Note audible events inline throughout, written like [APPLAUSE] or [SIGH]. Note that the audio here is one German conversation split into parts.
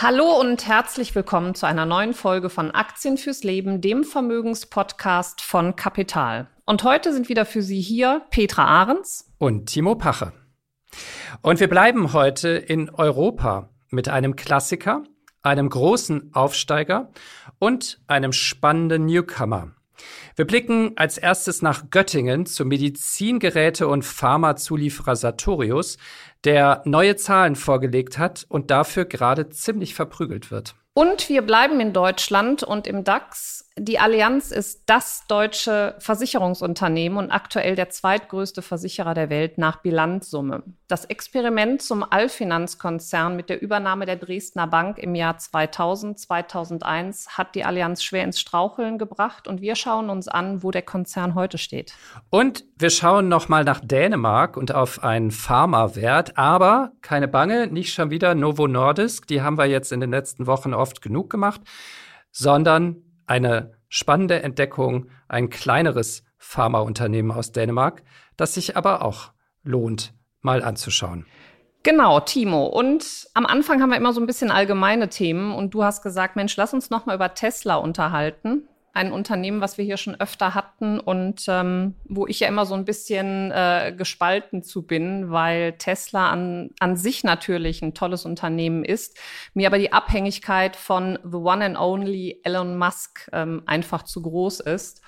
Hallo und herzlich willkommen zu einer neuen Folge von Aktien fürs Leben, dem Vermögenspodcast von Kapital. Und heute sind wieder für Sie hier Petra Ahrens und Timo Pache. Und wir bleiben heute in Europa mit einem Klassiker, einem großen Aufsteiger und einem spannenden Newcomer. Wir blicken als erstes nach Göttingen zum Medizingeräte- und Pharmazulieferer Sartorius, der neue Zahlen vorgelegt hat und dafür gerade ziemlich verprügelt wird. Und wir bleiben in Deutschland und im DAX die Allianz ist das deutsche Versicherungsunternehmen und aktuell der zweitgrößte Versicherer der Welt nach Bilanzsumme. Das Experiment zum Allfinanzkonzern mit der Übernahme der Dresdner Bank im Jahr 2000, 2001 hat die Allianz schwer ins Straucheln gebracht und wir schauen uns an, wo der Konzern heute steht. Und wir schauen nochmal nach Dänemark und auf einen Pharmawert, aber keine Bange, nicht schon wieder Novo Nordisk, die haben wir jetzt in den letzten Wochen oft genug gemacht, sondern eine spannende Entdeckung, ein kleineres Pharmaunternehmen aus Dänemark, das sich aber auch lohnt, mal anzuschauen. Genau, Timo. Und am Anfang haben wir immer so ein bisschen allgemeine Themen und du hast gesagt, Mensch, lass uns noch mal über Tesla unterhalten ein Unternehmen, was wir hier schon öfter hatten und ähm, wo ich ja immer so ein bisschen äh, gespalten zu bin, weil Tesla an, an sich natürlich ein tolles Unternehmen ist, mir aber die Abhängigkeit von the one and only Elon Musk ähm, einfach zu groß ist.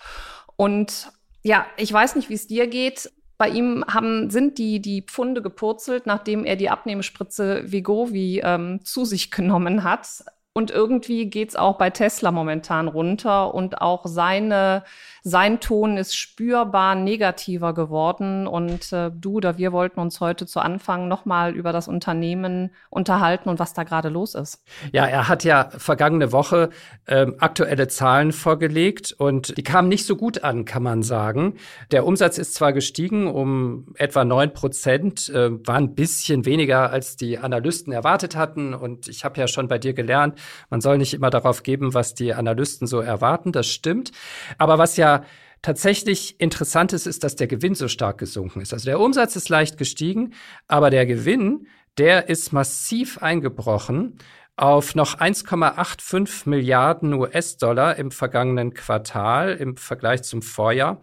Und ja, ich weiß nicht, wie es dir geht. Bei ihm haben, sind die, die Pfunde gepurzelt, nachdem er die Abnehmspritze Vigovi ähm, zu sich genommen hat. Und irgendwie geht's auch bei Tesla momentan runter und auch seine sein Ton ist spürbar negativer geworden. Und äh, du oder wir wollten uns heute zu Anfang nochmal über das Unternehmen unterhalten und was da gerade los ist. Ja, er hat ja vergangene Woche ähm, aktuelle Zahlen vorgelegt und die kamen nicht so gut an, kann man sagen. Der Umsatz ist zwar gestiegen um etwa neun Prozent, äh, war ein bisschen weniger, als die Analysten erwartet hatten. Und ich habe ja schon bei dir gelernt, man soll nicht immer darauf geben, was die Analysten so erwarten. Das stimmt. Aber was ja tatsächlich interessant ist, ist, dass der Gewinn so stark gesunken ist. Also der Umsatz ist leicht gestiegen, aber der Gewinn, der ist massiv eingebrochen auf noch 1,85 Milliarden US-Dollar im vergangenen Quartal im Vergleich zum Vorjahr.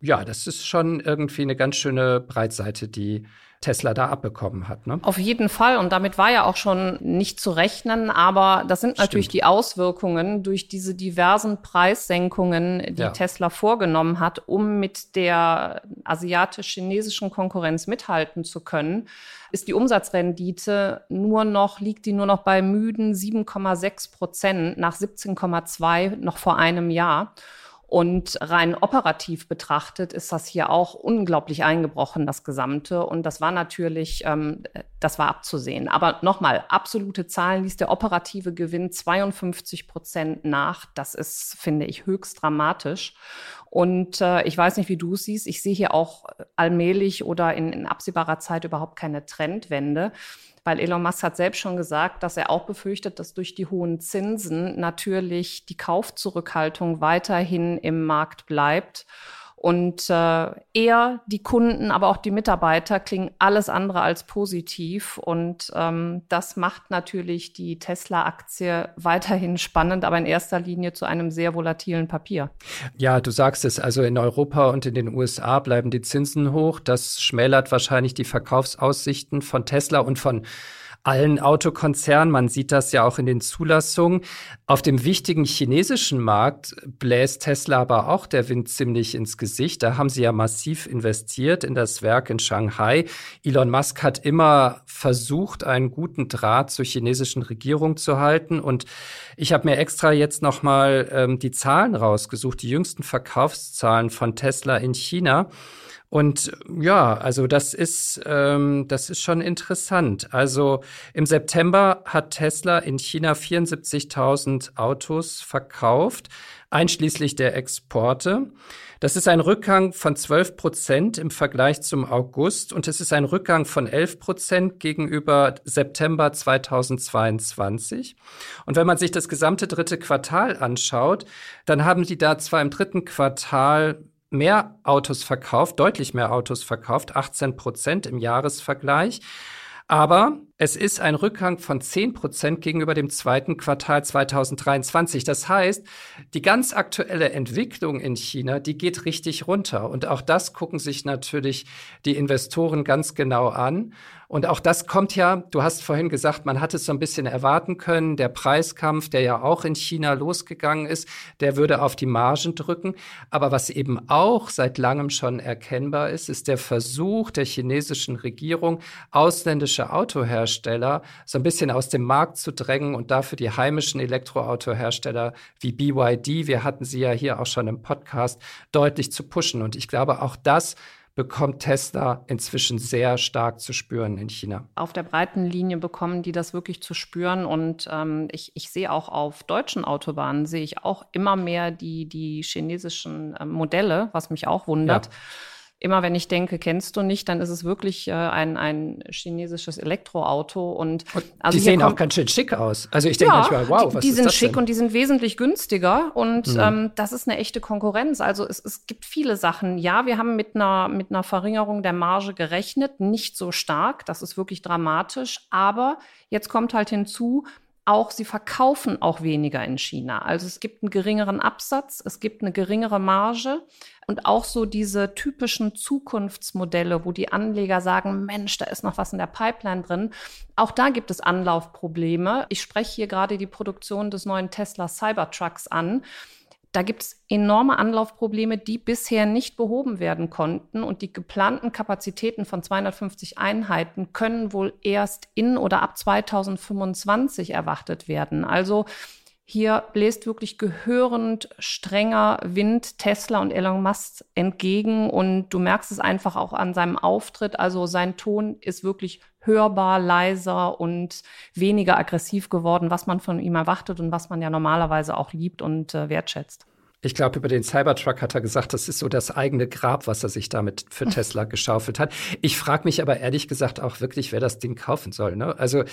Ja, das ist schon irgendwie eine ganz schöne Breitseite, die Tesla da abbekommen hat. Ne? Auf jeden Fall. Und damit war ja auch schon nicht zu rechnen. Aber das sind natürlich Stimmt. die Auswirkungen durch diese diversen Preissenkungen, die ja. Tesla vorgenommen hat, um mit der asiatisch-chinesischen Konkurrenz mithalten zu können ist die Umsatzrendite nur noch, liegt die nur noch bei müden 7,6 Prozent nach 17,2 noch vor einem Jahr. Und rein operativ betrachtet ist das hier auch unglaublich eingebrochen, das Gesamte. Und das war natürlich, ähm, das war abzusehen. Aber nochmal, absolute Zahlen ließ der operative Gewinn 52 Prozent nach. Das ist, finde ich, höchst dramatisch. Und äh, ich weiß nicht, wie du es siehst. Ich sehe hier auch allmählich oder in, in absehbarer Zeit überhaupt keine Trendwende weil Elon Musk hat selbst schon gesagt, dass er auch befürchtet, dass durch die hohen Zinsen natürlich die Kaufzurückhaltung weiterhin im Markt bleibt. Und äh, er, die Kunden, aber auch die Mitarbeiter klingen alles andere als positiv. Und ähm, das macht natürlich die Tesla-Aktie weiterhin spannend, aber in erster Linie zu einem sehr volatilen Papier. Ja, du sagst es, also in Europa und in den USA bleiben die Zinsen hoch. Das schmälert wahrscheinlich die Verkaufsaussichten von Tesla und von allen Autokonzernen. Man sieht das ja auch in den Zulassungen. Auf dem wichtigen chinesischen Markt bläst Tesla aber auch der Wind ziemlich ins Gesicht. Da haben sie ja massiv investiert in das Werk in Shanghai. Elon Musk hat immer versucht, einen guten Draht zur chinesischen Regierung zu halten. Und ich habe mir extra jetzt noch mal ähm, die Zahlen rausgesucht, die jüngsten Verkaufszahlen von Tesla in China. Und ja, also das ist, ähm, das ist schon interessant. Also im September hat Tesla in China 74.000 Autos verkauft, einschließlich der Exporte. Das ist ein Rückgang von 12 Prozent im Vergleich zum August und es ist ein Rückgang von 11 Prozent gegenüber September 2022. Und wenn man sich das gesamte dritte Quartal anschaut, dann haben die da zwar im dritten Quartal mehr Autos verkauft, deutlich mehr Autos verkauft, 18 Prozent im Jahresvergleich. Aber es ist ein Rückgang von 10 Prozent gegenüber dem zweiten Quartal 2023. Das heißt, die ganz aktuelle Entwicklung in China, die geht richtig runter. Und auch das gucken sich natürlich die Investoren ganz genau an. Und auch das kommt ja, du hast vorhin gesagt, man hat es so ein bisschen erwarten können. Der Preiskampf, der ja auch in China losgegangen ist, der würde auf die Margen drücken. Aber was eben auch seit langem schon erkennbar ist, ist der Versuch der chinesischen Regierung, ausländische Autohersteller so ein bisschen aus dem Markt zu drängen und dafür die heimischen Elektroautohersteller wie BYD, wir hatten sie ja hier auch schon im Podcast, deutlich zu pushen. Und ich glaube, auch das bekommt Tesla inzwischen sehr stark zu spüren in China. Auf der breiten Linie bekommen die das wirklich zu spüren. Und ähm, ich, ich sehe auch auf deutschen Autobahnen, sehe ich auch immer mehr die, die chinesischen äh, Modelle, was mich auch wundert. Ja immer wenn ich denke, kennst du nicht, dann ist es wirklich äh, ein, ein chinesisches Elektroauto. Und, und also die sehen auch ganz schön schick aus. Also ich denke ja, manchmal, wow, was die, die sind schick denn? und die sind wesentlich günstiger und mhm. ähm, das ist eine echte Konkurrenz. Also es, es gibt viele Sachen. Ja, wir haben mit einer, mit einer Verringerung der Marge gerechnet, nicht so stark, das ist wirklich dramatisch, aber jetzt kommt halt hinzu, auch, sie verkaufen auch weniger in China. Also es gibt einen geringeren Absatz, es gibt eine geringere Marge und auch so diese typischen Zukunftsmodelle, wo die Anleger sagen, Mensch, da ist noch was in der Pipeline drin. Auch da gibt es Anlaufprobleme. Ich spreche hier gerade die Produktion des neuen Tesla Cybertrucks an. Da gibt es enorme Anlaufprobleme, die bisher nicht behoben werden konnten. Und die geplanten Kapazitäten von 250 Einheiten können wohl erst in oder ab 2025 erwartet werden. Also hier bläst wirklich gehörend strenger Wind Tesla und Elon Musk entgegen. Und du merkst es einfach auch an seinem Auftritt. Also sein Ton ist wirklich hörbar, leiser und weniger aggressiv geworden, was man von ihm erwartet und was man ja normalerweise auch liebt und äh, wertschätzt. Ich glaube, über den Cybertruck hat er gesagt, das ist so das eigene Grab, was er sich damit für Tesla geschaufelt hat. Ich frage mich aber ehrlich gesagt auch wirklich, wer das Ding kaufen soll. Ne? Also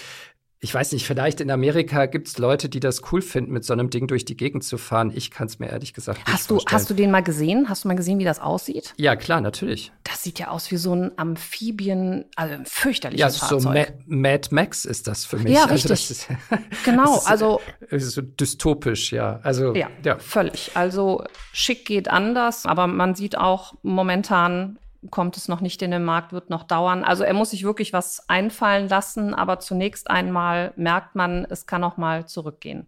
ich weiß nicht, vielleicht in Amerika gibt es Leute, die das cool finden, mit so einem Ding durch die Gegend zu fahren. Ich kann es mir ehrlich gesagt nicht hast du, vorstellen. Hast du den mal gesehen? Hast du mal gesehen, wie das aussieht? Ja, klar, natürlich. Das sieht ja aus wie so ein Amphibien, also ein fürchterliches ja, Fahrzeug. Ja, so Ma Mad Max ist das für mich. Ja, also richtig. Ist, [LAUGHS] genau, ist, also. Ist so dystopisch, ja. Also, ja, ja, völlig. Also schick geht anders, aber man sieht auch momentan kommt es noch nicht in den Markt, wird noch dauern. Also er muss sich wirklich was einfallen lassen, aber zunächst einmal merkt man, es kann noch mal zurückgehen.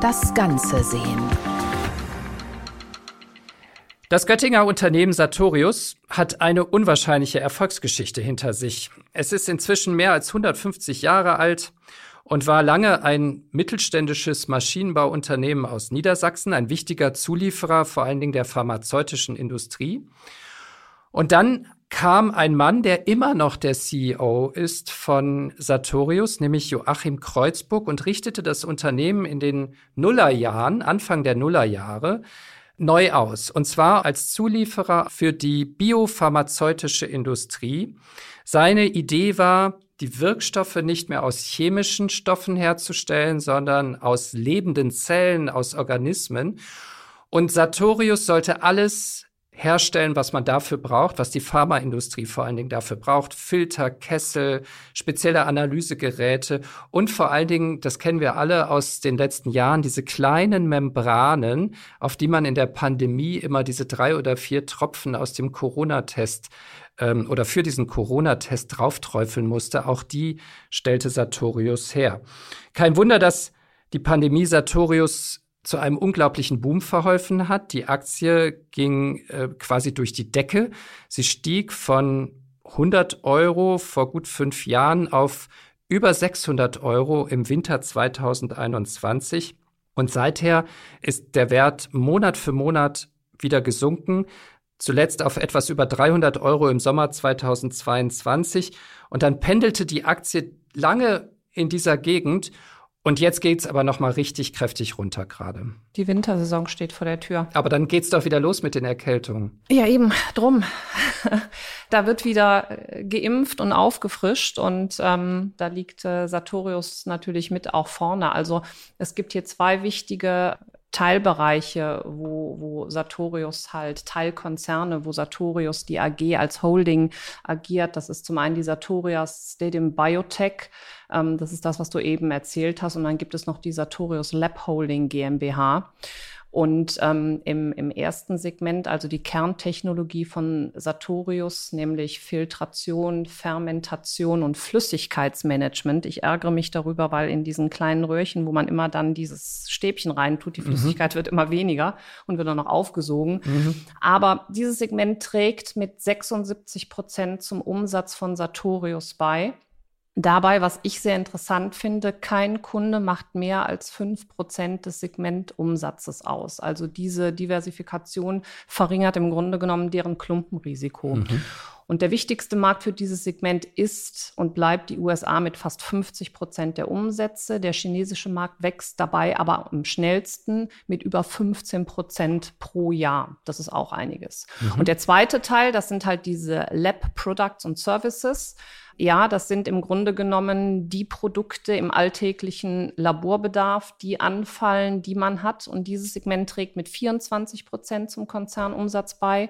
Das Ganze sehen. Das Göttinger Unternehmen Sartorius hat eine unwahrscheinliche Erfolgsgeschichte hinter sich. Es ist inzwischen mehr als 150 Jahre alt und war lange ein mittelständisches Maschinenbauunternehmen aus Niedersachsen, ein wichtiger Zulieferer vor allen Dingen der pharmazeutischen Industrie. Und dann kam ein Mann, der immer noch der CEO ist von Sartorius, nämlich Joachim Kreuzburg, und richtete das Unternehmen in den Nullerjahren, Anfang der Nullerjahre, neu aus. Und zwar als Zulieferer für die biopharmazeutische Industrie. Seine Idee war, die Wirkstoffe nicht mehr aus chemischen Stoffen herzustellen, sondern aus lebenden Zellen, aus Organismen. Und Sartorius sollte alles herstellen, was man dafür braucht, was die Pharmaindustrie vor allen Dingen dafür braucht. Filter, Kessel, spezielle Analysegeräte und vor allen Dingen, das kennen wir alle aus den letzten Jahren, diese kleinen Membranen, auf die man in der Pandemie immer diese drei oder vier Tropfen aus dem Corona-Test ähm, oder für diesen Corona-Test draufträufeln musste. Auch die stellte Sartorius her. Kein Wunder, dass die Pandemie Sartorius zu einem unglaublichen Boom verholfen hat. Die Aktie ging äh, quasi durch die Decke. Sie stieg von 100 Euro vor gut fünf Jahren auf über 600 Euro im Winter 2021. Und seither ist der Wert Monat für Monat wieder gesunken. zuletzt auf etwas über 300 Euro im Sommer 2022. Und dann pendelte die Aktie lange in dieser Gegend und jetzt geht's aber noch mal richtig kräftig runter gerade. Die Wintersaison steht vor der Tür. Aber dann geht's doch wieder los mit den Erkältungen. Ja, eben, [LAUGHS] drum. da wird wieder äh, geimpft und aufgefrischt und ähm, da liegt äh, Sartorius natürlich mit auch vorne. Also es gibt hier zwei wichtige Teilbereiche, wo, wo Sartorius halt Teilkonzerne, wo Sartorius die AG als Holding agiert. Das ist zum einen die Sartorius Stadium Biotech. Ähm, das ist das, was du eben erzählt hast. Und dann gibt es noch die Sartorius Lab Holding GmbH. Und ähm, im, im ersten Segment, also die Kerntechnologie von Sartorius, nämlich Filtration, Fermentation und Flüssigkeitsmanagement. Ich ärgere mich darüber, weil in diesen kleinen Röhrchen, wo man immer dann dieses Stäbchen reintut, die mhm. Flüssigkeit mhm. wird immer weniger und wird dann noch aufgesogen. Mhm. Aber dieses Segment trägt mit 76 Prozent zum Umsatz von Sartorius bei. Dabei, was ich sehr interessant finde, kein Kunde macht mehr als fünf Prozent des Segmentumsatzes aus. Also diese Diversifikation verringert im Grunde genommen deren Klumpenrisiko. Mhm. Und der wichtigste Markt für dieses Segment ist und bleibt die USA mit fast 50 Prozent der Umsätze. Der chinesische Markt wächst dabei aber am schnellsten mit über 15 Prozent pro Jahr. Das ist auch einiges. Mhm. Und der zweite Teil, das sind halt diese Lab Products und Services ja, das sind im Grunde genommen die Produkte im alltäglichen Laborbedarf, die anfallen, die man hat. Und dieses Segment trägt mit 24 Prozent zum Konzernumsatz bei.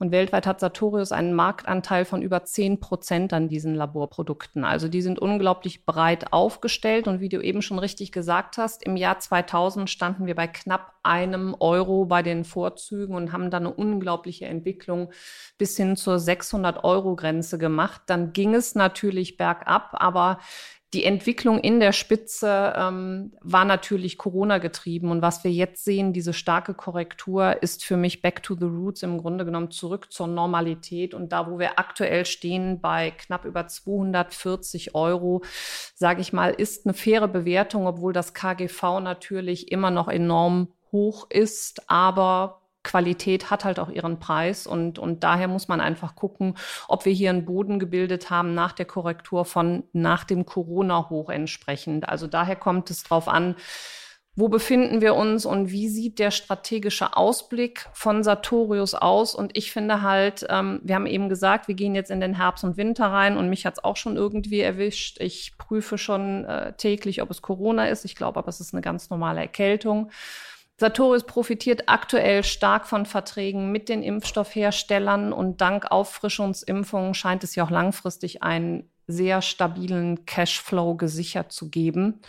Und weltweit hat Sartorius einen Marktanteil von über 10 Prozent an diesen Laborprodukten. Also die sind unglaublich breit aufgestellt. Und wie du eben schon richtig gesagt hast, im Jahr 2000 standen wir bei knapp einem Euro bei den Vorzügen und haben dann eine unglaubliche Entwicklung bis hin zur 600 Euro Grenze gemacht. Dann ging es natürlich bergab, aber die Entwicklung in der Spitze ähm, war natürlich Corona getrieben. Und was wir jetzt sehen, diese starke Korrektur, ist für mich back to the roots im Grunde genommen zurück zur Normalität. Und da, wo wir aktuell stehen, bei knapp über 240 Euro, sage ich mal, ist eine faire Bewertung, obwohl das KGV natürlich immer noch enorm hoch ist. Aber Qualität hat halt auch ihren Preis und, und daher muss man einfach gucken, ob wir hier einen Boden gebildet haben nach der Korrektur von nach dem Corona-Hoch entsprechend. Also daher kommt es drauf an, wo befinden wir uns und wie sieht der strategische Ausblick von Sartorius aus? Und ich finde halt, ähm, wir haben eben gesagt, wir gehen jetzt in den Herbst und Winter rein und mich hat es auch schon irgendwie erwischt. Ich prüfe schon äh, täglich, ob es Corona ist. Ich glaube aber, es ist eine ganz normale Erkältung. Sartorius profitiert aktuell stark von Verträgen mit den Impfstoffherstellern und dank Auffrischungsimpfungen scheint es ja auch langfristig einen sehr stabilen Cashflow gesichert zu geben.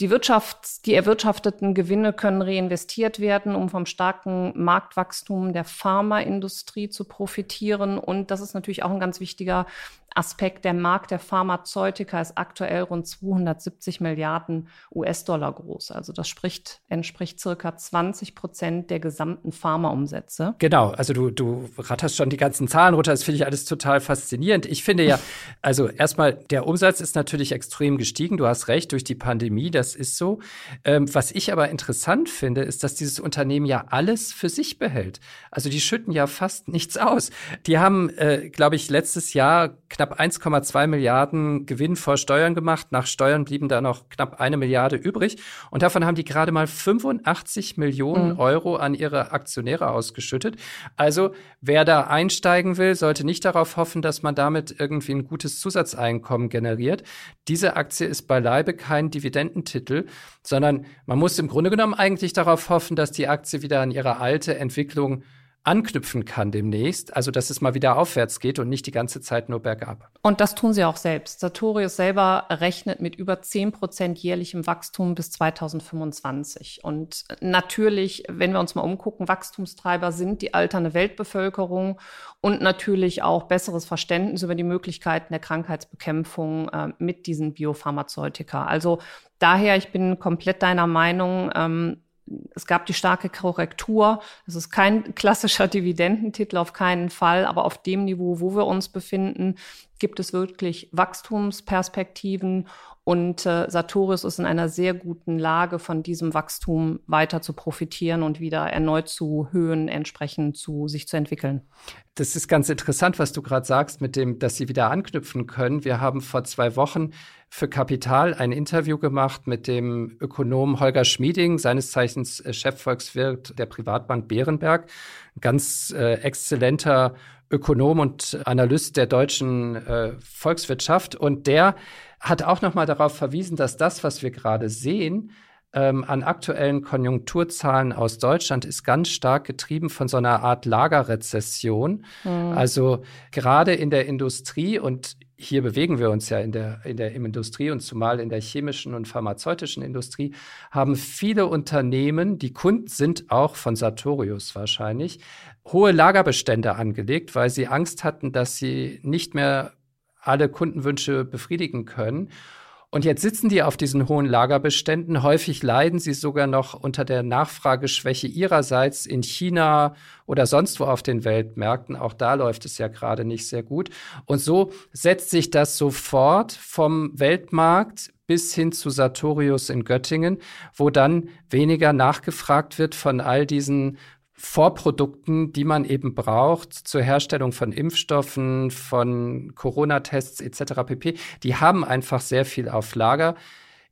Die Wirtschaft, die erwirtschafteten Gewinne können reinvestiert werden, um vom starken Marktwachstum der Pharmaindustrie zu profitieren. Und das ist natürlich auch ein ganz wichtiger Aspekt. Der Markt der Pharmazeutika ist aktuell rund 270 Milliarden US-Dollar groß. Also das spricht, entspricht circa 20 Prozent der gesamten Pharmaumsätze. Genau, also du, du ratterst schon die ganzen Zahlen runter. Das finde ich alles total faszinierend. Ich finde ja, [LAUGHS] also erstmal, der Umsatz ist natürlich extrem gestiegen. Du hast recht, durch die Pandemie, das ist so. Ähm, was ich aber interessant finde, ist, dass dieses Unternehmen ja alles für sich behält. Also die schütten ja fast nichts aus. Die haben, äh, glaube ich, letztes Jahr knapp 1,2 Milliarden Gewinn vor Steuern gemacht. Nach Steuern blieben da noch knapp eine Milliarde übrig. Und davon haben die gerade mal 85 Millionen mhm. Euro an ihre Aktionäre ausgeschüttet. Also wer da einsteigen will, sollte nicht darauf hoffen, dass man damit irgendwie ein gutes Zusatzeinkommen generiert. Diese Aktie ist beileibe kein Dividendentitel, sondern man muss im Grunde genommen eigentlich darauf hoffen, dass die Aktie wieder an ihre alte Entwicklung anknüpfen kann demnächst. Also, dass es mal wieder aufwärts geht und nicht die ganze Zeit nur bergab. Und das tun sie auch selbst. Sartorius selber rechnet mit über 10 Prozent jährlichem Wachstum bis 2025. Und natürlich, wenn wir uns mal umgucken, Wachstumstreiber sind die alternde Weltbevölkerung und natürlich auch besseres Verständnis über die Möglichkeiten der Krankheitsbekämpfung äh, mit diesen Biopharmazeutika. Also daher, ich bin komplett deiner Meinung, ähm, es gab die starke Korrektur. Es ist kein klassischer [LAUGHS] Dividendentitel auf keinen Fall, aber auf dem Niveau, wo wir uns befinden, gibt es wirklich Wachstumsperspektiven Und äh, Sartorius ist in einer sehr guten Lage, von diesem Wachstum weiter zu profitieren und wieder erneut zu Höhen entsprechend zu sich zu entwickeln. Das ist ganz interessant, was du gerade sagst, mit dem, dass sie wieder anknüpfen können. Wir haben vor zwei Wochen für Kapital ein Interview gemacht mit dem Ökonom Holger Schmieding, seines Zeichens äh, Chefvolkswirt der Privatbank Bärenberg. Ganz äh, exzellenter Ökonom und Analyst der deutschen äh, Volkswirtschaft. Und der hat auch noch mal darauf verwiesen, dass das, was wir gerade sehen, ähm, an aktuellen Konjunkturzahlen aus Deutschland ist ganz stark getrieben von so einer Art Lagerrezession. Mhm. Also gerade in der Industrie und hier bewegen wir uns ja in der, in der Industrie und zumal in der chemischen und pharmazeutischen Industrie, haben viele Unternehmen, die Kunden sind auch von Sartorius wahrscheinlich, hohe Lagerbestände angelegt, weil sie Angst hatten, dass sie nicht mehr alle Kundenwünsche befriedigen können. Und jetzt sitzen die auf diesen hohen Lagerbeständen. Häufig leiden sie sogar noch unter der Nachfrageschwäche ihrerseits in China oder sonst wo auf den Weltmärkten. Auch da läuft es ja gerade nicht sehr gut. Und so setzt sich das sofort vom Weltmarkt bis hin zu Sartorius in Göttingen, wo dann weniger nachgefragt wird von all diesen Vorprodukten, die man eben braucht zur Herstellung von Impfstoffen, von Corona-Tests etc. pp. Die haben einfach sehr viel auf Lager.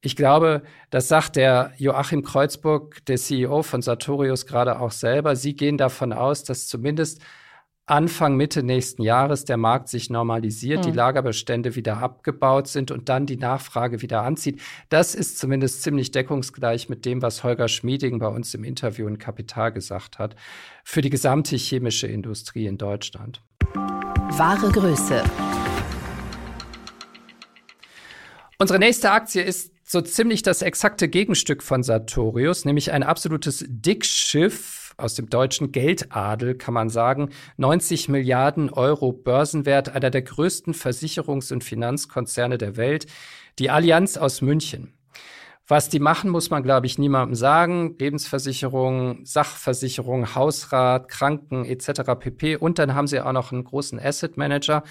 Ich glaube, das sagt der Joachim Kreuzburg, der CEO von Sartorius, gerade auch selber. Sie gehen davon aus, dass zumindest Anfang, Mitte nächsten Jahres der Markt sich normalisiert, mhm. die Lagerbestände wieder abgebaut sind und dann die Nachfrage wieder anzieht. Das ist zumindest ziemlich deckungsgleich mit dem, was Holger Schmieding bei uns im Interview in Kapital gesagt hat, für die gesamte chemische Industrie in Deutschland. Wahre Größe. Unsere nächste Aktie ist so ziemlich das exakte Gegenstück von Sartorius, nämlich ein absolutes Dickschiff aus dem deutschen Geldadel, kann man sagen. 90 Milliarden Euro Börsenwert, einer der größten Versicherungs- und Finanzkonzerne der Welt, die Allianz aus München. Was die machen, muss man, glaube ich, niemandem sagen. Lebensversicherung, Sachversicherung, Hausrat, Kranken etc. pp. Und dann haben sie auch noch einen großen Asset Manager,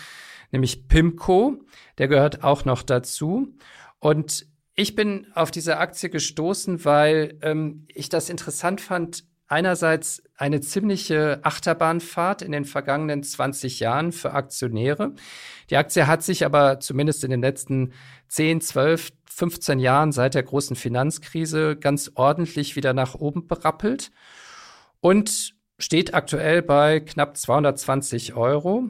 nämlich PIMCO. Der gehört auch noch dazu. Und ich bin auf diese Aktie gestoßen, weil ähm, ich das interessant fand, einerseits eine ziemliche Achterbahnfahrt in den vergangenen 20 Jahren für Aktionäre. Die Aktie hat sich aber zumindest in den letzten 10, 12, 15 Jahren seit der großen Finanzkrise ganz ordentlich wieder nach oben berappelt und steht aktuell bei knapp 220 Euro.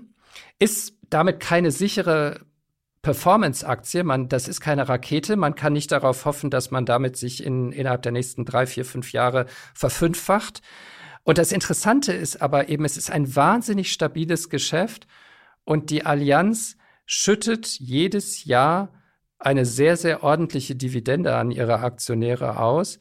Ist damit keine sichere Performance-Aktie. Man, das ist keine Rakete. Man kann nicht darauf hoffen, dass man damit sich in, innerhalb der nächsten drei, vier, fünf Jahre verfünffacht. Und das Interessante ist aber eben, es ist ein wahnsinnig stabiles Geschäft und die Allianz schüttet jedes Jahr eine sehr, sehr ordentliche Dividende an ihre Aktionäre aus.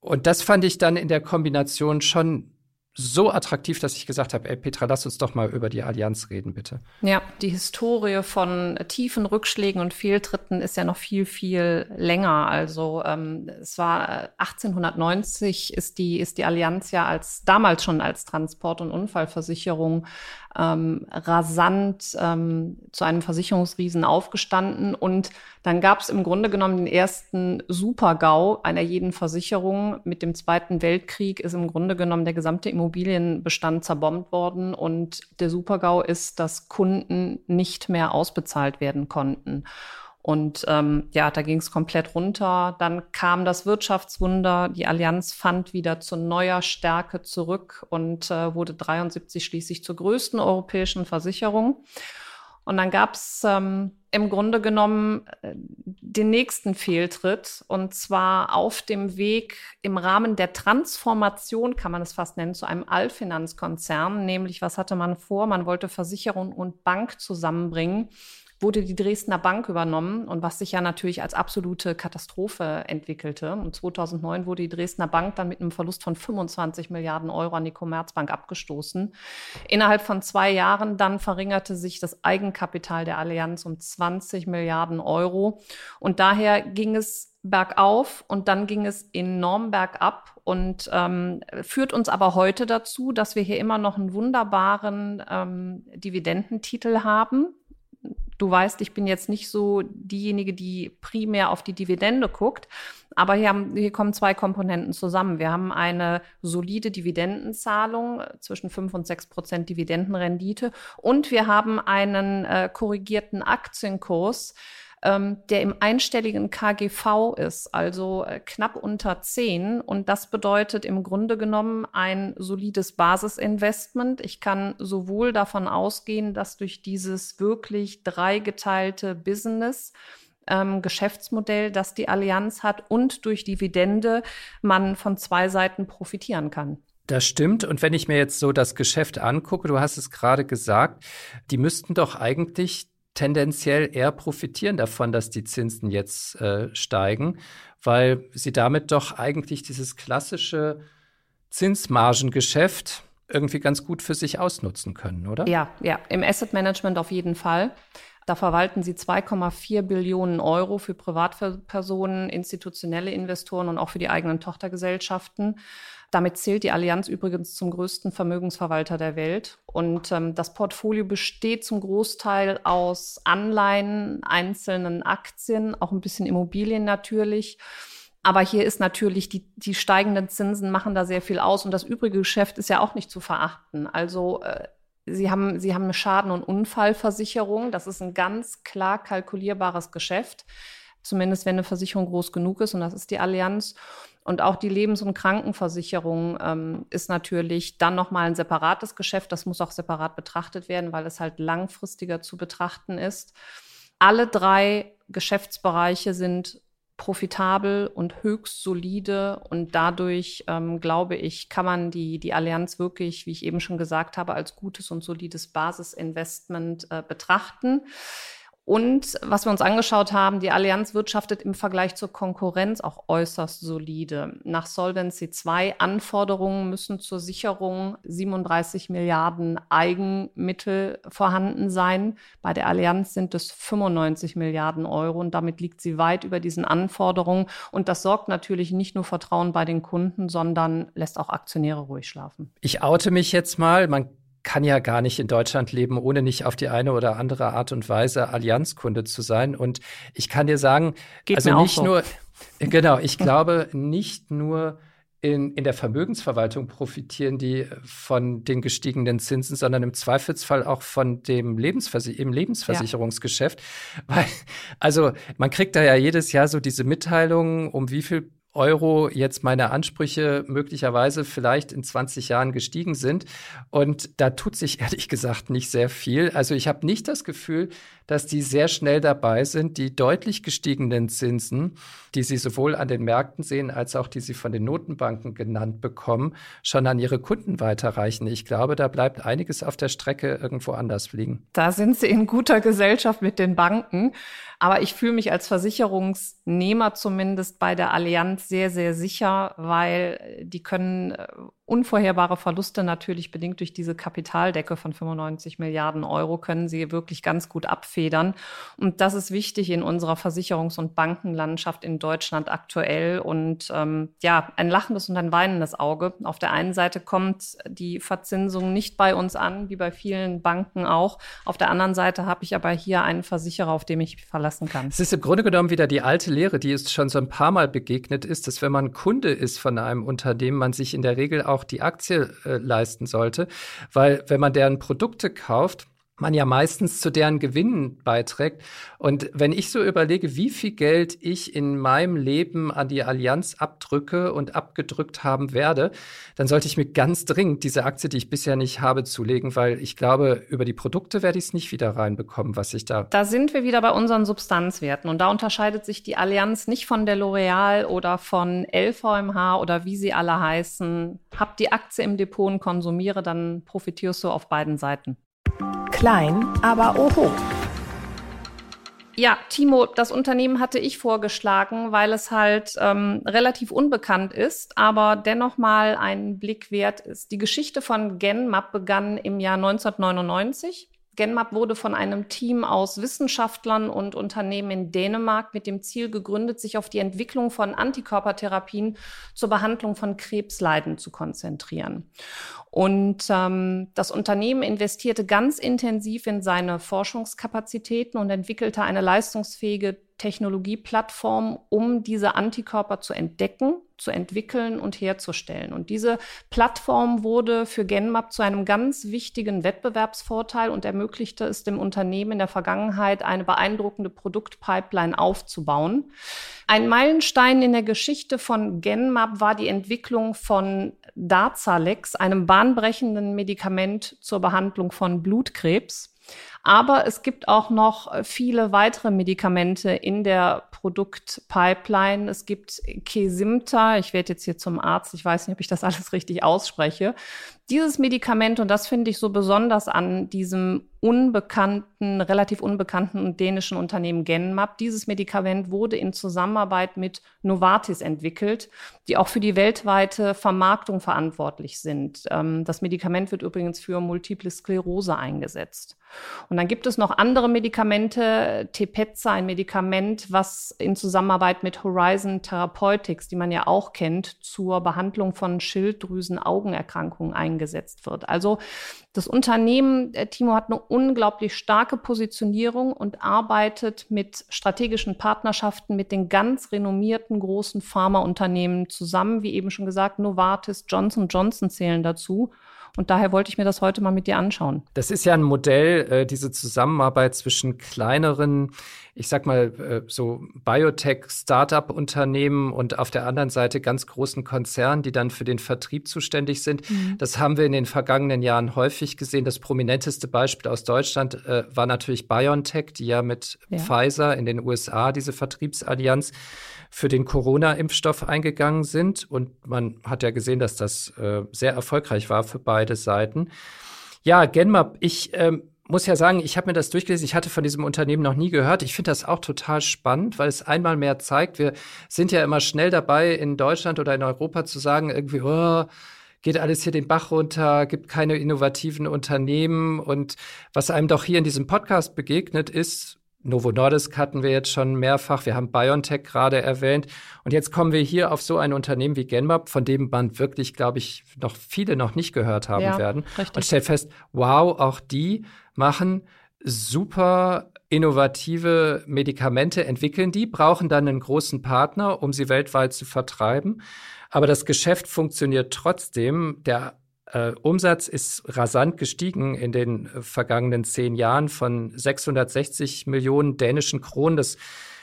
Und das fand ich dann in der Kombination schon so attraktiv, dass ich gesagt habe, ey Petra, lass uns doch mal über die Allianz reden, bitte. Ja, die Historie von tiefen Rückschlägen und Fehltritten ist ja noch viel, viel länger. Also ähm, es war 1890 äh, ist die, ist die Allianz ja als damals schon als Transport- und Unfallversicherung ähm, rasant ähm, zu einem Versicherungsriesen aufgestanden. Und dann gab es im Grunde genommen den ersten Super-GAU einer jeden Versicherung. Mit dem Zweiten Weltkrieg ist im Grunde genommen der gesamte Immobilienbestand zerbombt worden. Und der Super-GAU ist, dass Kunden nicht mehr ausbezahlt werden konnten. Und ähm, ja, da ging es komplett runter. Dann kam das Wirtschaftswunder. Die Allianz fand wieder zu neuer Stärke zurück und äh, wurde 73 schließlich zur größten europäischen Versicherung. Und dann gab es ähm, im Grunde genommen äh, den nächsten Fehltritt und zwar auf dem Weg im Rahmen der Transformation, kann man es fast nennen, zu einem Allfinanzkonzern. Nämlich, was hatte man vor? Man wollte Versicherung und Bank zusammenbringen wurde die Dresdner Bank übernommen und was sich ja natürlich als absolute Katastrophe entwickelte. Und 2009 wurde die Dresdner Bank dann mit einem Verlust von 25 Milliarden Euro an die Commerzbank abgestoßen. Innerhalb von zwei Jahren dann verringerte sich das Eigenkapital der Allianz um 20 Milliarden Euro. Und daher ging es bergauf und dann ging es enorm bergab und ähm, führt uns aber heute dazu, dass wir hier immer noch einen wunderbaren ähm, Dividendentitel haben Du weißt, ich bin jetzt nicht so diejenige, die primär auf die Dividende guckt. Aber hier, haben, hier kommen zwei Komponenten zusammen. Wir haben eine solide Dividendenzahlung äh, zwischen 5 und 6 Prozent Dividendenrendite und wir haben einen äh, korrigierten Aktienkurs, ähm, der im einstelligen KGV ist, also äh, knapp unter 10. Und das bedeutet im Grunde genommen ein solides Basisinvestment. Ich kann sowohl davon ausgehen, dass durch dieses wirklich dreigeteilte Business ähm, Geschäftsmodell, das die Allianz hat und durch Dividende man von zwei Seiten profitieren kann. Das stimmt. Und wenn ich mir jetzt so das Geschäft angucke, du hast es gerade gesagt, die müssten doch eigentlich tendenziell eher profitieren davon, dass die Zinsen jetzt äh, steigen, weil sie damit doch eigentlich dieses klassische Zinsmargengeschäft irgendwie ganz gut für sich ausnutzen können, oder? Ja, ja, im Asset Management auf jeden Fall. Da verwalten sie 2,4 Billionen Euro für Privatpersonen, institutionelle Investoren und auch für die eigenen Tochtergesellschaften. Damit zählt die Allianz übrigens zum größten Vermögensverwalter der Welt. Und ähm, das Portfolio besteht zum Großteil aus Anleihen, einzelnen Aktien, auch ein bisschen Immobilien natürlich. Aber hier ist natürlich, die, die steigenden Zinsen machen da sehr viel aus. Und das übrige Geschäft ist ja auch nicht zu verachten. Also äh, Sie haben, Sie haben eine Schaden- und Unfallversicherung. Das ist ein ganz klar kalkulierbares Geschäft. Zumindest wenn eine Versicherung groß genug ist. Und das ist die Allianz. Und auch die Lebens- und Krankenversicherung ähm, ist natürlich dann nochmal ein separates Geschäft. Das muss auch separat betrachtet werden, weil es halt langfristiger zu betrachten ist. Alle drei Geschäftsbereiche sind profitabel und höchst solide und dadurch, ähm, glaube ich, kann man die, die Allianz wirklich, wie ich eben schon gesagt habe, als gutes und solides Basisinvestment äh, betrachten. Und was wir uns angeschaut haben, die Allianz wirtschaftet im Vergleich zur Konkurrenz auch äußerst solide. Nach Solvency II Anforderungen müssen zur Sicherung 37 Milliarden Eigenmittel vorhanden sein. Bei der Allianz sind es 95 Milliarden Euro und damit liegt sie weit über diesen Anforderungen. Und das sorgt natürlich nicht nur Vertrauen bei den Kunden, sondern lässt auch Aktionäre ruhig schlafen. Ich oute mich jetzt mal. Man kann ja gar nicht in Deutschland leben, ohne nicht auf die eine oder andere Art und Weise Allianzkunde zu sein. Und ich kann dir sagen, Geht also nicht so. nur, [LAUGHS] genau, ich glaube nicht nur in, in der Vermögensverwaltung profitieren die von den gestiegenen Zinsen, sondern im Zweifelsfall auch von dem Lebensversi im Lebensversicherungsgeschäft. Ja. Weil, also man kriegt da ja jedes Jahr so diese Mitteilungen, um wie viel Euro jetzt meine Ansprüche möglicherweise vielleicht in 20 Jahren gestiegen sind. Und da tut sich [LAUGHS] ehrlich gesagt nicht sehr viel. Also ich habe nicht das Gefühl, dass die sehr schnell dabei sind, die deutlich gestiegenen Zinsen, die sie sowohl an den Märkten sehen, als auch die sie von den Notenbanken genannt bekommen, schon an ihre Kunden weiterreichen. Ich glaube, da bleibt einiges auf der Strecke irgendwo anders fliegen. Da sind sie in guter Gesellschaft mit den Banken. Aber ich fühle mich als Versicherungsnehmer zumindest bei der Allianz sehr, sehr sicher, weil die können äh, unvorherbare Verluste natürlich bedingt durch diese Kapitaldecke von 95 Milliarden Euro können sie wirklich ganz gut abfedern. Und das ist wichtig in unserer Versicherungs- und Bankenlandschaft in Deutschland aktuell. Und ähm, ja, ein lachendes und ein weinendes Auge. Auf der einen Seite kommt die Verzinsung nicht bei uns an, wie bei vielen Banken auch. Auf der anderen Seite habe ich aber hier einen Versicherer, auf dem ich verlassen kann. Es ist im Grunde genommen wieder die alte Lehre, die es schon so ein paar Mal begegnet ist, dass wenn man Kunde ist von einem Unternehmen, man sich in der Regel auch auch die Aktie äh, leisten sollte. Weil wenn man deren Produkte kauft, man ja meistens zu deren Gewinnen beiträgt. Und wenn ich so überlege, wie viel Geld ich in meinem Leben an die Allianz abdrücke und abgedrückt haben werde, dann sollte ich mir ganz dringend diese Aktie, die ich bisher nicht habe, zulegen, weil ich glaube, über die Produkte werde ich es nicht wieder reinbekommen, was ich da. Da sind wir wieder bei unseren Substanzwerten. Und da unterscheidet sich die Allianz nicht von der L'Oreal oder von LVMH oder wie sie alle heißen. Hab die Aktie im Depot und konsumiere, dann profitierst du auf beiden Seiten. Klein, aber oho. Ja, Timo, das Unternehmen hatte ich vorgeschlagen, weil es halt ähm, relativ unbekannt ist, aber dennoch mal einen Blick wert ist. Die Geschichte von Genmap begann im Jahr 1999. Genmap wurde von einem Team aus Wissenschaftlern und Unternehmen in Dänemark mit dem Ziel gegründet, sich auf die Entwicklung von Antikörpertherapien zur Behandlung von Krebsleiden zu konzentrieren. Und ähm, das Unternehmen investierte ganz intensiv in seine Forschungskapazitäten und entwickelte eine leistungsfähige Technologieplattform, um diese Antikörper zu entdecken, zu entwickeln und herzustellen. Und diese Plattform wurde für Genmap zu einem ganz wichtigen Wettbewerbsvorteil und ermöglichte es dem Unternehmen in der Vergangenheit, eine beeindruckende Produktpipeline aufzubauen. Ein Meilenstein in der Geschichte von Genmap war die Entwicklung von Darzalex, einem bahnbrechenden Medikament zur Behandlung von Blutkrebs. Aber es gibt auch noch äh, viele weitere Medikamente in der Produktpipeline. Es gibt Kesimta. Ich werde jetzt hier zum Arzt. Ich weiß nicht, ob ich das [LAUGHS] alles richtig ausspreche. Dieses Medikament, und das finde ich so besonders an diesem unbekannten, relativ unbekannten dänischen Unternehmen Genmap, dieses Medikament wurde in Zusammenarbeit mit Novartis entwickelt, die auch für die weltweite Vermarktung verantwortlich sind. Ähm, das Medikament wird übrigens für Multiple Sklerose eingesetzt. Und dann gibt es noch andere Medikamente, Tepezza, ein Medikament, was in Zusammenarbeit mit Horizon Therapeutics, die man ja auch kennt, zur Behandlung von Schilddrüsen-Augenerkrankungen eingesetzt eingesetzt wird. Also das Unternehmen, äh, Timo, hat eine unglaublich starke Positionierung und arbeitet mit strategischen Partnerschaften mit den ganz renommierten großen Pharmaunternehmen zusammen. Wie eben schon gesagt, Novartis, Johnson Johnson zählen dazu. Und daher wollte ich mir das heute mal mit dir anschauen. Das ist ja ein Modell, äh, diese Zusammenarbeit zwischen kleineren, ich sag mal, äh, so Biotech-Startup-Unternehmen und auf der anderen Seite ganz großen Konzernen, die dann für den Vertrieb zuständig sind. Mhm. Das haben wir in den vergangenen Jahren häufig gesehen. Das prominenteste Beispiel aus Deutschland äh, war natürlich BioNTech, die ja mit ja. Pfizer in den USA diese Vertriebsallianz für den Corona-Impfstoff eingegangen sind. Und man hat ja gesehen, dass das äh, sehr erfolgreich war für beide Seiten. Ja, Genmap, ich ähm, muss ja sagen, ich habe mir das durchgelesen. Ich hatte von diesem Unternehmen noch nie gehört. Ich finde das auch total spannend, weil es einmal mehr zeigt, wir sind ja immer schnell dabei, in Deutschland oder in Europa zu sagen, irgendwie, oh, geht alles hier den Bach runter, gibt keine innovativen Unternehmen. Und was einem doch hier in diesem Podcast begegnet, ist, Novo Nordisk hatten wir jetzt schon mehrfach. Wir haben BioNTech gerade erwähnt. Und jetzt kommen wir hier auf so ein Unternehmen wie Genmap, von dem man wirklich, glaube ich, noch viele noch nicht gehört haben ja, werden. Richtig. Und stellt fest, wow, auch die machen super innovative Medikamente, entwickeln die, brauchen dann einen großen Partner, um sie weltweit zu vertreiben. Aber das Geschäft funktioniert trotzdem. Der äh, Umsatz ist rasant gestiegen in den äh, vergangenen zehn Jahren von 660 Millionen dänischen Kronen. Das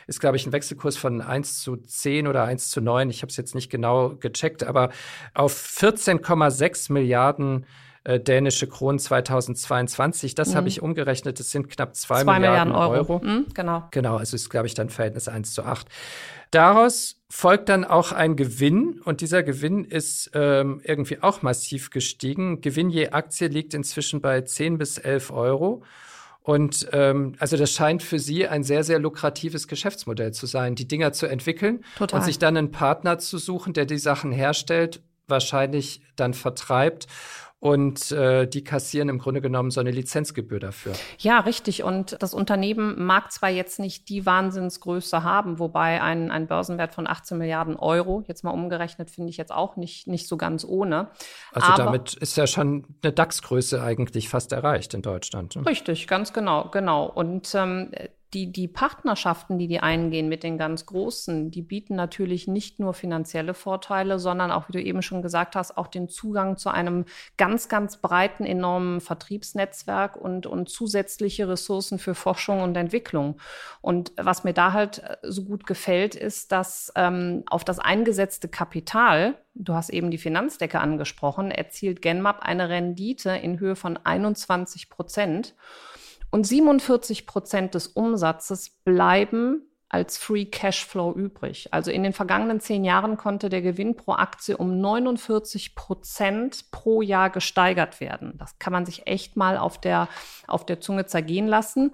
ist, glaube ich, ein Wechselkurs von 1 zu 10 oder 1 zu 9. Ich habe es jetzt nicht genau gecheckt, aber auf 14,6 Milliarden äh, dänische Kronen 2022. Das mhm. habe ich umgerechnet. Das sind knapp 2 Milliarden, Milliarden, Euro. Euro. Mhm, genau. Genau, also ist, glaube ich, dann Verhältnis 1 zu 8. Daraus folgt dann auch ein Gewinn und dieser Gewinn ist ähm, irgendwie auch massiv gestiegen. Gewinn je Aktie liegt inzwischen bei 10 bis 11 Euro. Und ähm, also das scheint für Sie ein sehr, sehr lukratives Geschäftsmodell zu sein, die Dinger zu entwickeln Total. und sich dann einen Partner zu suchen, der die Sachen herstellt, wahrscheinlich dann vertreibt und äh, die kassieren im Grunde genommen so eine Lizenzgebühr dafür. Ja, richtig. Und das Unternehmen mag zwar jetzt nicht die Wahnsinnsgröße haben, wobei ein, ein Börsenwert von 18 Milliarden Euro, jetzt mal umgerechnet, finde ich jetzt auch nicht, nicht so ganz ohne. Also Aber, damit ist ja schon eine DAX-Größe eigentlich fast erreicht in Deutschland. Ne? Richtig, ganz genau, genau. Und ähm, die, die Partnerschaften, die die eingehen mit den ganz Großen, die bieten natürlich nicht nur finanzielle Vorteile, sondern auch, wie du eben schon gesagt hast, auch den Zugang zu einem ganz, ganz breiten, enormen Vertriebsnetzwerk und, und zusätzliche Ressourcen für Forschung und Entwicklung. Und was mir da halt äh, so gut gefällt, ist, dass ähm, auf das eingesetzte Kapital, du hast eben die Finanzdecke angesprochen, erzielt Genmap eine Rendite in Höhe von 21 Prozent. Und 47 Prozent des Umsatzes bleiben als Free Cashflow übrig. Also in den vergangenen zehn Jahren konnte der Gewinn pro Aktie um 49 Prozent pro Jahr gesteigert werden. Das kann man sich echt mal auf der, auf der Zunge zergehen lassen.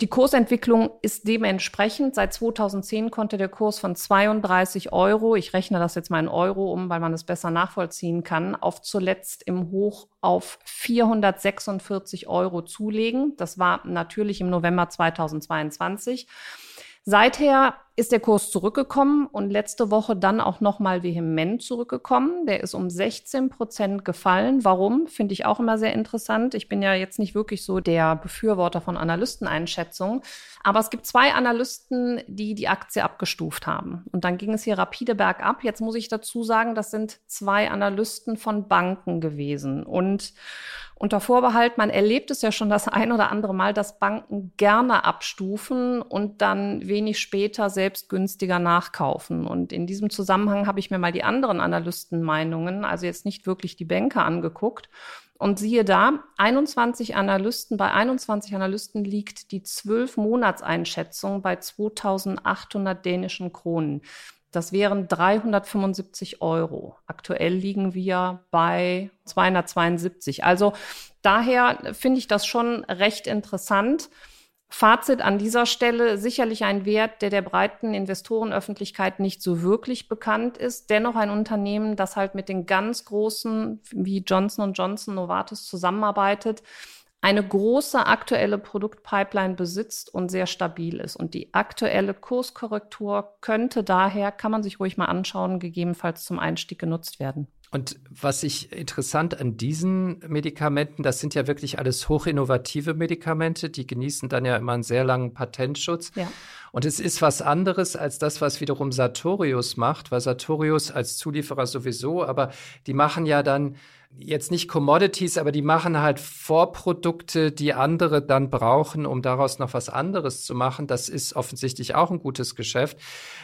Die Kursentwicklung ist dementsprechend. Seit 2010 konnte der Kurs von 32 Euro, ich rechne das jetzt mal in Euro um, weil man es besser nachvollziehen kann, auf zuletzt im Hoch auf 446 Euro zulegen. Das war natürlich im November 2022. Seither ist der Kurs zurückgekommen und letzte Woche dann auch nochmal vehement zurückgekommen. Der ist um 16 Prozent gefallen. Warum? Finde ich auch immer sehr interessant. Ich bin ja jetzt nicht wirklich so der Befürworter von Analysteneinschätzungen, aber es gibt zwei Analysten, die die Aktie abgestuft haben. Und dann ging es hier rapide bergab. Jetzt muss ich dazu sagen, das sind zwei Analysten von Banken gewesen. Und unter Vorbehalt, man erlebt es ja schon das ein oder andere Mal, dass Banken gerne abstufen und dann wenig später selbst günstiger nachkaufen. Und in diesem Zusammenhang habe ich mir mal die anderen Analystenmeinungen, also jetzt nicht wirklich die Banker angeguckt. Und siehe da, 21 Analysten, bei 21 Analysten liegt die 12-Monats-Einschätzung bei 2800 dänischen Kronen. Das wären 375 Euro. Aktuell liegen wir bei 272. Also daher finde ich das schon recht interessant. Fazit an dieser Stelle, sicherlich ein Wert, der der breiten Investorenöffentlichkeit nicht so wirklich bekannt ist. Dennoch ein Unternehmen, das halt mit den ganz großen wie Johnson Johnson, Novartis zusammenarbeitet eine große aktuelle Produktpipeline besitzt und sehr stabil ist. Und die aktuelle Kurskorrektur könnte daher, kann man sich ruhig mal anschauen, gegebenenfalls zum Einstieg genutzt werden. Und was ich interessant an diesen Medikamenten, das sind ja wirklich alles hochinnovative Medikamente, die genießen dann ja immer einen sehr langen Patentschutz. Ja. Und es ist was anderes als das, was wiederum Sartorius macht, weil Sartorius als Zulieferer sowieso, aber die machen ja dann jetzt nicht Commodities, aber die machen halt Vorprodukte, die andere dann brauchen, um daraus noch was anderes zu machen. Das ist offensichtlich auch ein gutes Geschäft.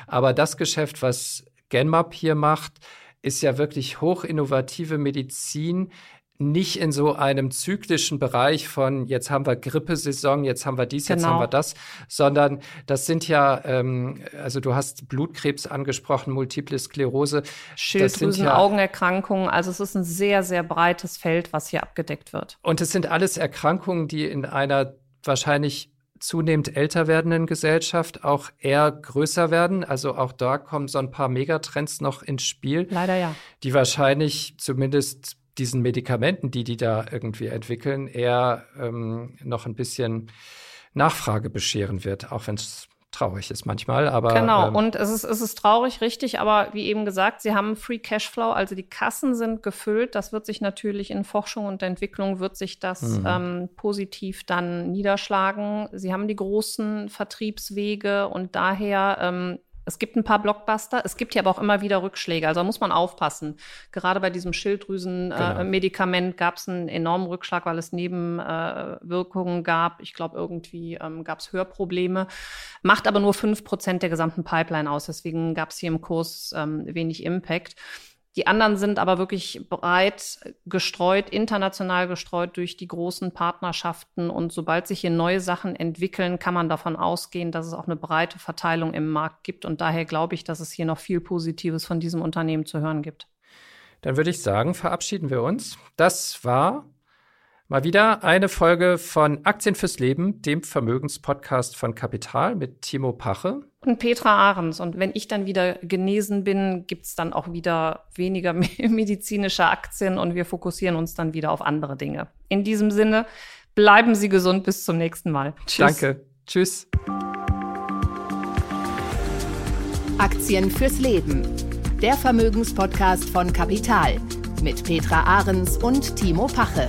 Aber das Geschäft, was Genmap hier macht, ist ja wirklich hochinnovative Medizin, nicht in so einem zyklischen Bereich von jetzt haben wir Grippesaison, jetzt haben wir dies, genau. jetzt haben genau. wir das, sondern das sind ja, ähm, also du hast Blutkrebs angesprochen, Multiple Sklerose. Schilddrüsen, ja, Augenerkrankungen, also es ist ein sehr, sehr breites Feld, was hier abgedeckt wird. Und es sind alles Erkrankungen, die in einer wahrscheinlich zunehmend älter werdenden Gesellschaft auch eher größer werden. Also auch da kommen so ein paar Megatrends noch ins Spiel. Leider ja. Die wahrscheinlich zumindest diesen Medikamenten, die die da irgendwie entwickeln, eher ähm, noch ein bisschen Nachfrage bescheren wird, auch wenn es traurig ist manchmal, aber. Genau, ähm, und es ist, es ist traurig, richtig, aber wie eben gesagt, sie haben Free Cashflow, also die Kassen sind gefüllt. Das wird sich natürlich in Forschung und Entwicklung wird sich das mhm. ähm, positiv dann niederschlagen. Sie haben die großen Vertriebswege und daher ähm, es gibt ein paar Blockbuster, es gibt hier aber auch immer wieder Rückschläge, also da muss man aufpassen. Gerade bei diesem Schilddrüsenmedikament äh, genau. gab es einen enormen Rückschlag, weil es Nebenwirkungen äh, gab. Ich glaube, irgendwie ähm, gab es Hörprobleme. Macht aber nur fünf Prozent der gesamten Pipeline aus, deswegen gab es hier im Kurs ähm, wenig Impact. Die anderen sind aber wirklich breit gestreut, international gestreut durch die großen Partnerschaften. Und sobald sich hier neue Sachen entwickeln, kann man davon ausgehen, dass es auch eine breite Verteilung im Markt gibt. Und daher glaube ich, dass es hier noch viel Positives von diesem Unternehmen zu hören gibt. Dann würde ich sagen, verabschieden wir uns. Das war Mal wieder eine Folge von Aktien fürs Leben, dem Vermögenspodcast von Kapital mit Timo Pache. Und Petra Ahrens. Und wenn ich dann wieder genesen bin, gibt's dann auch wieder weniger [LAUGHS] medizinische Aktien und wir fokussieren uns dann wieder auf andere Dinge. In diesem Sinne, bleiben Sie gesund. Bis zum nächsten Mal. Tschüss. Danke. Tschüss. Aktien fürs Leben. Der Vermögenspodcast von Kapital mit Petra Ahrens und Timo Pache.